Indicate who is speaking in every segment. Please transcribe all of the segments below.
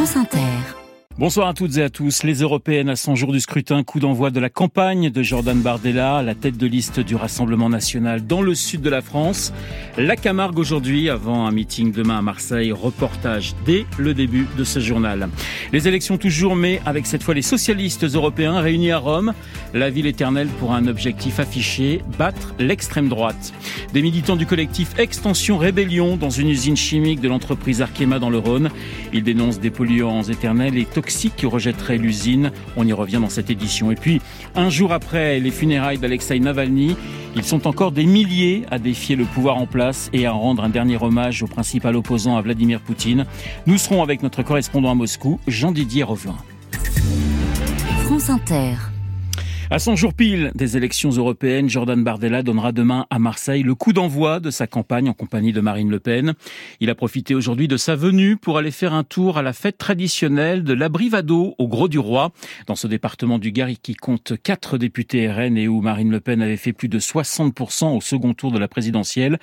Speaker 1: France Inter.
Speaker 2: Bonsoir à toutes et à tous. Les européennes à 100 jours du scrutin, coup d'envoi de la campagne de Jordan Bardella, la tête de liste du Rassemblement national dans le sud de la France. La Camargue aujourd'hui, avant un meeting demain à Marseille, reportage dès le début de ce journal. Les élections toujours, mais avec cette fois les socialistes européens réunis à Rome. La ville éternelle pour un objectif affiché, battre l'extrême droite. Des militants du collectif Extension Rébellion dans une usine chimique de l'entreprise Arkema dans le Rhône. Ils dénoncent des polluants éternels et toxiques qui rejetterait l'usine. On y revient dans cette édition. Et puis, un jour après les funérailles d'Alexei Navalny, ils sont encore des milliers à défier le pouvoir en place et à rendre un dernier hommage au principal opposant à Vladimir Poutine. Nous serons avec notre correspondant à Moscou, Jean-Didier Revin.
Speaker 1: France Inter.
Speaker 2: À son jour pile des élections européennes, Jordan Bardella donnera demain à Marseille le coup d'envoi de sa campagne en compagnie de Marine Le Pen. Il a profité aujourd'hui de sa venue pour aller faire un tour à la fête traditionnelle de l'Abrivado au Gros du Roi, dans ce département du Gard qui compte quatre députés RN et où Marine Le Pen avait fait plus de 60% au second tour de la présidentielle.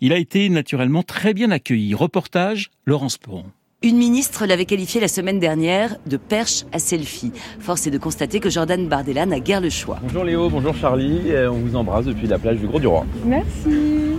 Speaker 2: Il a été naturellement très bien accueilli. Reportage, Laurence Poron.
Speaker 3: Une ministre l'avait qualifié la semaine dernière de perche à selfie. Force est de constater que Jordan Bardella n'a guère le choix.
Speaker 4: Bonjour Léo, bonjour Charlie, on vous embrasse depuis la plage du Gros du Roi.
Speaker 5: Merci.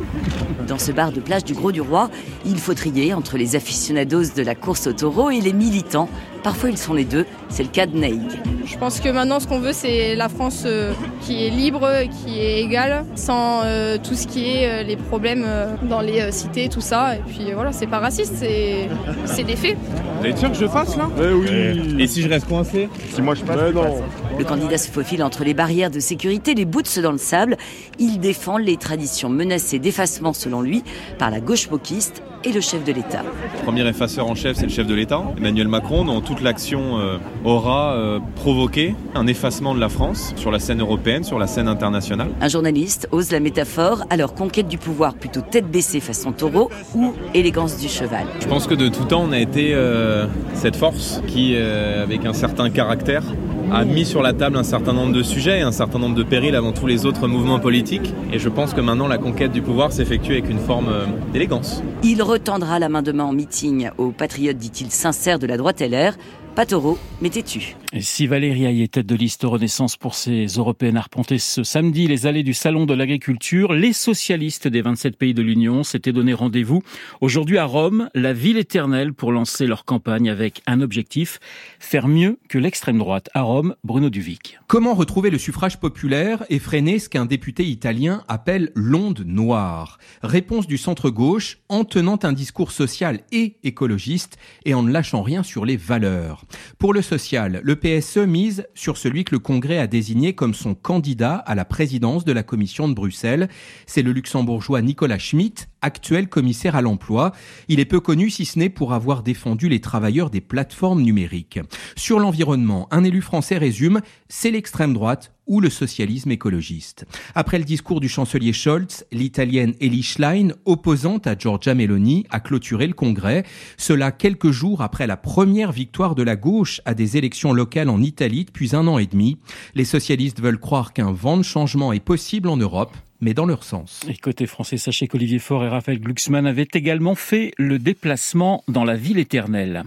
Speaker 3: Dans ce bar de plage du Gros du Roi, il faut trier entre les aficionados de la course au taureau et les militants. Parfois ils sont les deux, c'est le cas de Naïg.
Speaker 5: Je pense que maintenant ce qu'on veut c'est la France euh, qui est libre, qui est égale, sans euh, tout ce qui est euh, les problèmes dans les cités, tout ça. Et puis voilà, c'est pas raciste, c'est des faits.
Speaker 4: Vous êtes sûr que je fasse là?
Speaker 6: Eh oui
Speaker 4: Et si je reste coincé?
Speaker 6: Si moi je passe,
Speaker 4: non.
Speaker 6: passes.
Speaker 3: Le candidat se faufile entre les barrières de sécurité, les boots dans le sable. Il défend les traditions menacées d'effacement selon lui par la gauche wokiste et le chef de l'État.
Speaker 4: Premier effaceur en chef, c'est le chef de l'État, Emmanuel Macron, dont toute l'action euh, aura euh, provoqué un effacement de la France sur la scène européenne, sur la scène internationale.
Speaker 3: Un journaliste ose la métaphore, alors conquête du pouvoir plutôt tête baissée façon taureau ou élégance du cheval.
Speaker 4: Je pense que de tout temps, on a été euh, cette force qui, avec un certain caractère, a mis sur la table un certain nombre de sujets, un certain nombre de périls avant tous les autres mouvements politiques. Et je pense que maintenant, la conquête du pouvoir s'effectue avec une forme euh, d'élégance.
Speaker 3: Il retendra la main demain en meeting aux patriotes, dit-il, sincères de la droite LR. Pas taureau, mais têtu.
Speaker 2: Si Valérie Aye est tête de liste Renaissance pour ces européennes arpentées ce samedi les allées du Salon de l'Agriculture, les socialistes des 27 pays de l'Union s'étaient donné rendez-vous aujourd'hui à Rome, la ville éternelle, pour lancer leur campagne avec un objectif, faire mieux que l'extrême droite. À Rome, Bruno Duvic.
Speaker 7: Comment retrouver le suffrage populaire et freiner ce qu'un député italien appelle l'onde noire? Réponse du centre-gauche en tenant un discours social et écologiste et en ne lâchant rien sur les valeurs. Pour le social, le PSE mise sur celui que le Congrès a désigné comme son candidat à la présidence de la Commission de Bruxelles. C'est le luxembourgeois Nicolas Schmitt, actuel commissaire à l'emploi. Il est peu connu si ce n'est pour avoir défendu les travailleurs des plateformes numériques. Sur l'environnement, un élu français résume, c'est l'extrême droite ou le socialisme écologiste. Après le discours du chancelier Scholz, l'italienne Elie Schlein, opposante à Giorgia Meloni, a clôturé le Congrès. Cela quelques jours après la première victoire de la gauche à des élections locales en Italie depuis un an et demi. Les socialistes veulent croire qu'un vent de changement est possible en Europe mais dans leur sens.
Speaker 2: Et côté français, sachez qu'Olivier Faure et Raphaël Glucksmann avaient également fait le déplacement dans la ville éternelle.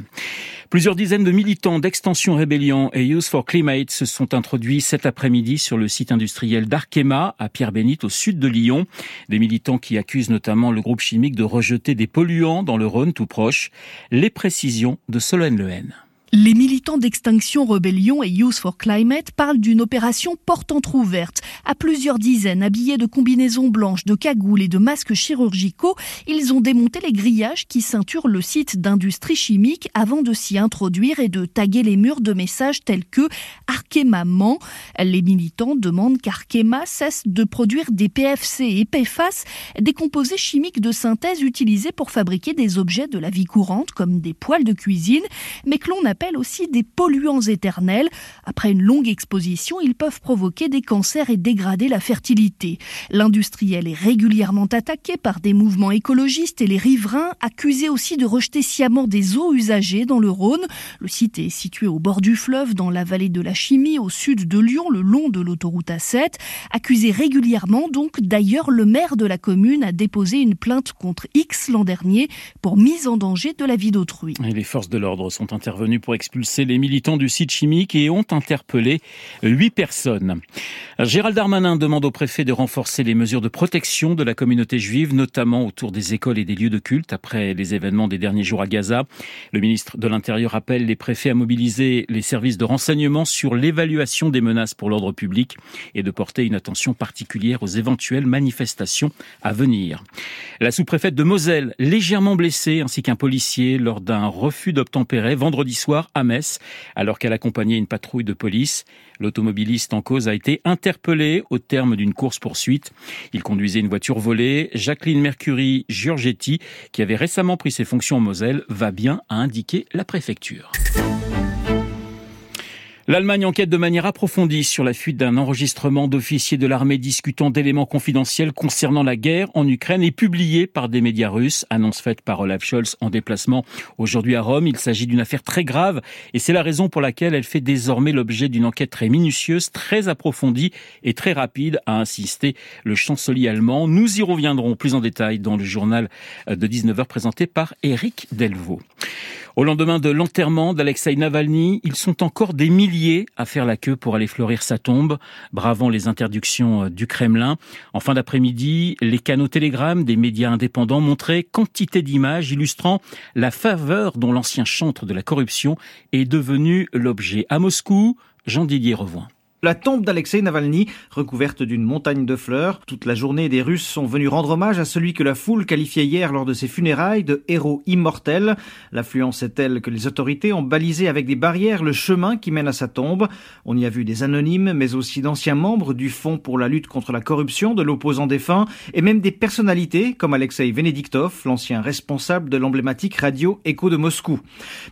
Speaker 2: Plusieurs dizaines de militants d'Extension Rébellion et Youth for Climate se sont introduits cet après-midi sur le site industriel d'Arkema à Pierre-Bénite au sud de Lyon. Des militants qui accusent notamment le groupe chimique de rejeter des polluants dans le Rhône tout proche. Les précisions de Solène Lehen.
Speaker 8: Les militants d'Extinction Rebellion et Youth for Climate parlent d'une opération porte entr'ouverte. À plusieurs dizaines, habillés de combinaisons blanches, de cagoules et de masques chirurgicaux, ils ont démonté les grillages qui ceinturent le site d'industrie chimique avant de s'y introduire et de taguer les murs de messages tels que Arkema ment. Les militants demandent qu'Arkema cesse de produire des PFC et PFAS, des composés chimiques de synthèse utilisés pour fabriquer des objets de la vie courante comme des poêles de cuisine, mais que l'on appelle appelle aussi des polluants éternels. Après une longue exposition, ils peuvent provoquer des cancers et dégrader la fertilité. L'industriel est régulièrement attaqué par des mouvements écologistes et les riverains accusés aussi de rejeter sciemment des eaux usagées dans le Rhône. Le site est situé au bord du fleuve, dans la vallée de la Chimie, au sud de Lyon, le long de l'autoroute A7. Accusé régulièrement, donc, d'ailleurs, le maire de la commune a déposé une plainte contre X l'an dernier pour mise en danger de la vie d'autrui.
Speaker 2: les forces de l'ordre sont intervenues pour expulser les militants du site chimique et ont interpellé huit personnes. Gérald Darmanin demande au préfet de renforcer les mesures de protection de la communauté juive, notamment autour des écoles et des lieux de culte après les événements des derniers jours à Gaza. Le ministre de l'Intérieur appelle les préfets à mobiliser les services de renseignement sur l'évaluation des menaces pour l'ordre public et de porter une attention particulière aux éventuelles manifestations à venir. La sous-préfète de Moselle, légèrement blessée, ainsi qu'un policier lors d'un refus d'obtempérer vendredi soir à Metz, alors qu'elle accompagnait une patrouille de police. L'automobiliste en cause a été interpellé au terme d'une course-poursuite. Il conduisait une voiture volée. Jacqueline Mercury Giorgetti, qui avait récemment pris ses fonctions en Moselle, va bien, a indiqué la préfecture. L'Allemagne enquête de manière approfondie sur la fuite d'un enregistrement d'officiers de l'armée discutant d'éléments confidentiels concernant la guerre en Ukraine et publié par des médias russes. Annonce faite par Olaf Scholz en déplacement aujourd'hui à Rome. Il s'agit d'une affaire très grave et c'est la raison pour laquelle elle fait désormais l'objet d'une enquête très minutieuse, très approfondie et très rapide, a insisté le chancelier allemand. Nous y reviendrons plus en détail dans le journal de 19h présenté par Eric Delvaux. Au lendemain de l'enterrement d'Alexei Navalny, ils sont encore des milliers à faire la queue pour aller fleurir sa tombe, bravant les interdictions euh, du Kremlin. En fin d'après-midi, les canaux télégrammes des médias indépendants montraient quantité d'images illustrant la faveur dont l'ancien chantre de la corruption est devenu l'objet. À Moscou, Jean-Didier Revoin.
Speaker 6: La tombe d'Alexei Navalny, recouverte d'une montagne de fleurs. Toute la journée, des Russes sont venus rendre hommage à celui que la foule qualifiait hier lors de ses funérailles de héros immortel. L'affluence est telle que les autorités ont balisé avec des barrières le chemin qui mène à sa tombe. On y a vu des anonymes, mais aussi d'anciens membres du Fonds pour la lutte contre la corruption de l'opposant défunt, et même des personnalités comme Alexei Venediktov, l'ancien responsable de l'emblématique radio Echo de Moscou.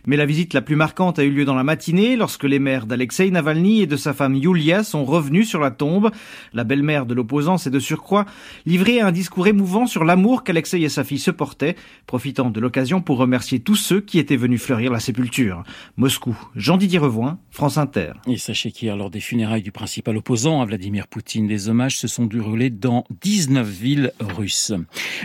Speaker 6: Mais la visite la plus marquante a eu lieu dans la matinée, lorsque les mères d'Alexei Navalny et de sa femme Yulia sont revenus sur la tombe. La belle-mère de l'opposant s'est de surcroît livrée à un discours émouvant sur l'amour qu'Alexei et sa fille se portaient, profitant de l'occasion pour remercier tous ceux qui étaient venus fleurir la sépulture. Moscou, Jean-Didier Revoin, France Inter.
Speaker 2: Et sachez qu'hier, lors des funérailles du principal opposant à Vladimir Poutine, des hommages se sont déroulés dans 19 villes russes.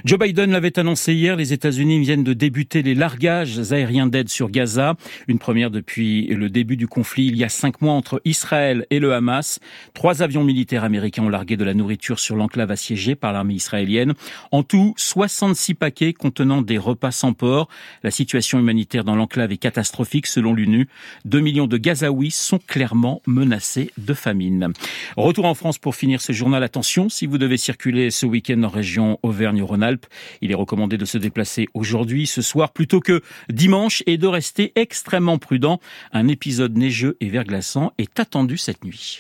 Speaker 2: Joe Biden l'avait annoncé hier, les États-Unis viennent de débuter les largages aériens d'aide sur Gaza, une première depuis le début du conflit il y a cinq mois entre Israël et le Hamas Trois avions militaires américains ont largué de la nourriture sur l'enclave assiégée par l'armée israélienne. En tout, 66 paquets contenant des repas sans porc. La situation humanitaire dans l'enclave est catastrophique selon l'ONU. Deux millions de Gazaouis sont clairement menacés de famine. Retour en France pour finir ce journal. Attention, si vous devez circuler ce week-end en région Auvergne-Rhône-Alpes, il est recommandé de se déplacer aujourd'hui, ce soir, plutôt que dimanche et de rester extrêmement prudent. Un épisode neigeux et verglaçant est attendu cette nuit.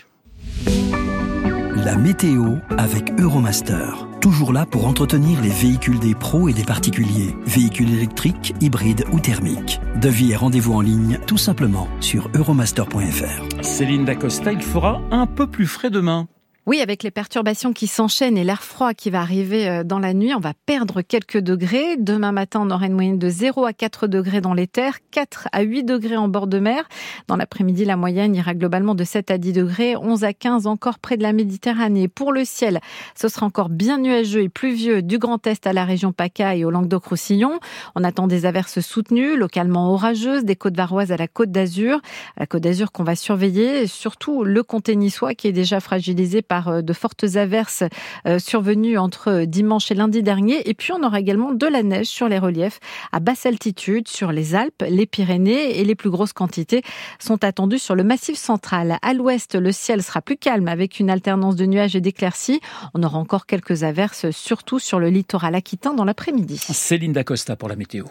Speaker 9: La météo avec Euromaster. Toujours là pour entretenir les véhicules des pros et des particuliers. Véhicules électriques, hybrides ou thermiques. Devis et rendez-vous en ligne tout simplement sur euromaster.fr.
Speaker 2: Céline Dacosta, il fera un peu plus frais demain.
Speaker 10: Oui, avec les perturbations qui s'enchaînent et l'air froid qui va arriver euh, dans la nuit, on va perdre quelques degrés. Demain matin, on aura une moyenne de 0 à 4 degrés dans les terres, 4 à 8 degrés en bord de mer. Dans l'après-midi, la moyenne ira globalement de 7 à 10 degrés, 11 à 15 encore près de la Méditerranée. Pour le ciel, ce sera encore bien nuageux et pluvieux du Grand Est à la région PACA et au Languedoc-Roussillon. On attend des averses soutenues, localement orageuses, des côtes varoises à la côte d'Azur. La côte d'Azur qu'on va surveiller, surtout le comté niçois qui est déjà fragilisé par euh, de fortes averses euh, survenues entre dimanche et lundi dernier. Et puis on aura également de la neige sur les reliefs à basse altitude, sur les Alpes, les Pyrénées et les plus grosses quantités sont attendues sur le massif central. À l'ouest, le ciel sera plus calme avec une alternance de nuages et d'éclaircies. On aura encore quelques averses, surtout sur le littoral aquitain dans l'après-midi.
Speaker 2: Céline Dacosta pour la météo.